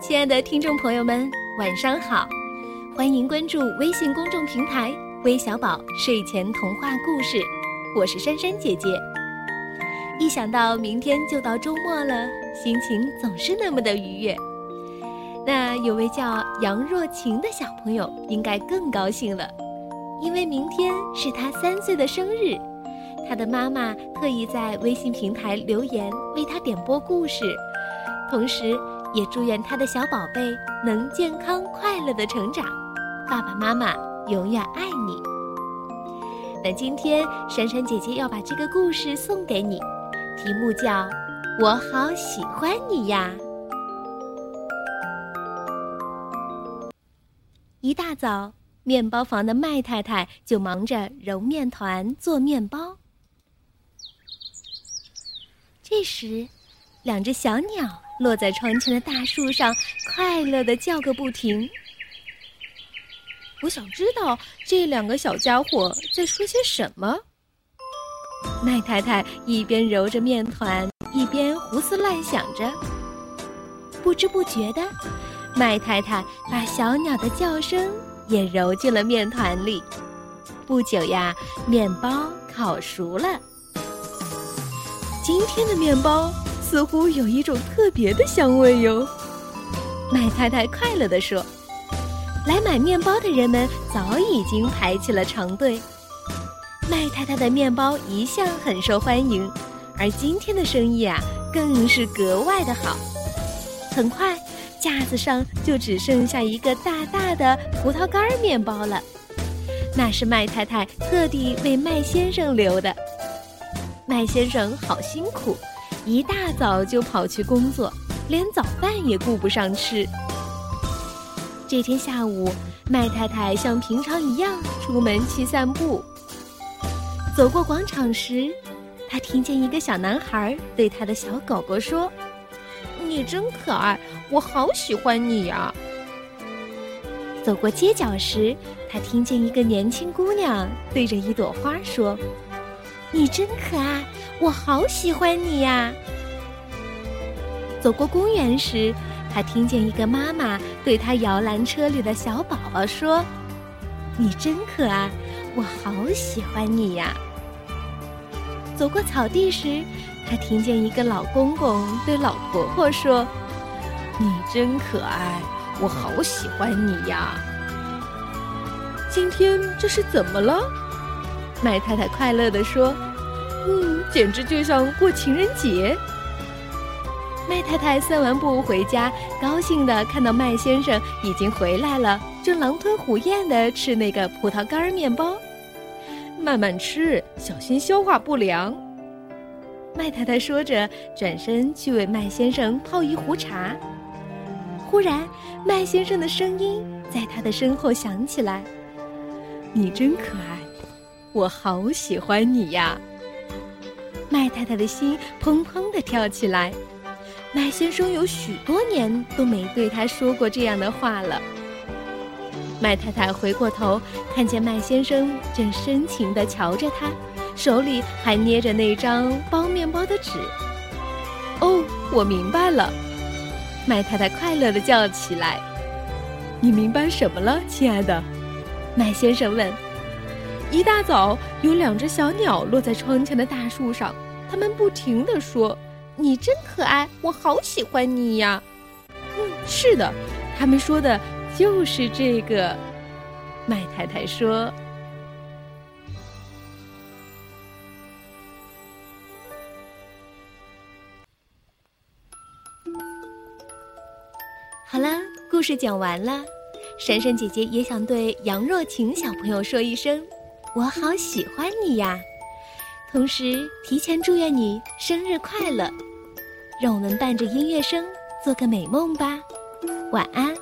亲爱的听众朋友们，晚上好！欢迎关注微信公众平台“微小宝睡前童话故事”，我是珊珊姐姐。一想到明天就到周末了，心情总是那么的愉悦。那有位叫杨若晴的小朋友应该更高兴了，因为明天是他三岁的生日，他的妈妈特意在微信平台留言为他点播故事，同时。也祝愿他的小宝贝能健康快乐的成长，爸爸妈妈永远爱你。那今天珊珊姐姐要把这个故事送给你，题目叫《我好喜欢你呀》。一大早，面包房的麦太太就忙着揉面团做面包。这时，两只小鸟。落在窗前的大树上，快乐的叫个不停。我想知道这两个小家伙在说些什么。麦太太一边揉着面团，一边胡思乱想着。不知不觉的，麦太太把小鸟的叫声也揉进了面团里。不久呀，面包烤熟了。今天的面包。似乎有一种特别的香味哟，麦太太快乐地说：“来买面包的人们早已经排起了长队。麦太太的面包一向很受欢迎，而今天的生意啊，更是格外的好。很快，架子上就只剩下一个大大的葡萄干面包了，那是麦太太特地为麦先生留的。麦先生好辛苦。”一大早就跑去工作，连早饭也顾不上吃。这天下午，麦太太像平常一样出门去散步。走过广场时，她听见一个小男孩对他的小狗狗说：“你真可爱，我好喜欢你呀。”走过街角时，她听见一个年轻姑娘对着一朵花说：“你真可爱。”我好喜欢你呀！走过公园时，他听见一个妈妈对他摇篮车里的小宝宝说：“你真可爱，我好喜欢你呀！”走过草地时，他听见一个老公公对老婆婆说：“你真可爱，我好喜欢你呀！”今天这是怎么了？麦太太快乐地说。嗯，简直就像过情人节。麦太太散完步回家，高兴的看到麦先生已经回来了，正狼吞虎咽的吃那个葡萄干面包。慢慢吃，小心消化不良。麦太太说着，转身去为麦先生泡一壶茶。忽然，麦先生的声音在他的身后响起来：“你真可爱，我好喜欢你呀。”麦太太的心砰砰地跳起来。麦先生有许多年都没对他说过这样的话了。麦太太回过头，看见麦先生正深情地瞧着她，手里还捏着那张包面包的纸。哦，我明白了！麦太太快乐地叫起来。你明白什么了，亲爱的？麦先生问。一大早，有两只小鸟落在窗前的大树上，它们不停地说：“你真可爱，我好喜欢你呀！”嗯，是的，他们说的就是这个。麦太太说：“好了，故事讲完了。珊珊姐姐也想对杨若晴小朋友说一声。”我好喜欢你呀，同时提前祝愿你生日快乐，让我们伴着音乐声做个美梦吧，晚安。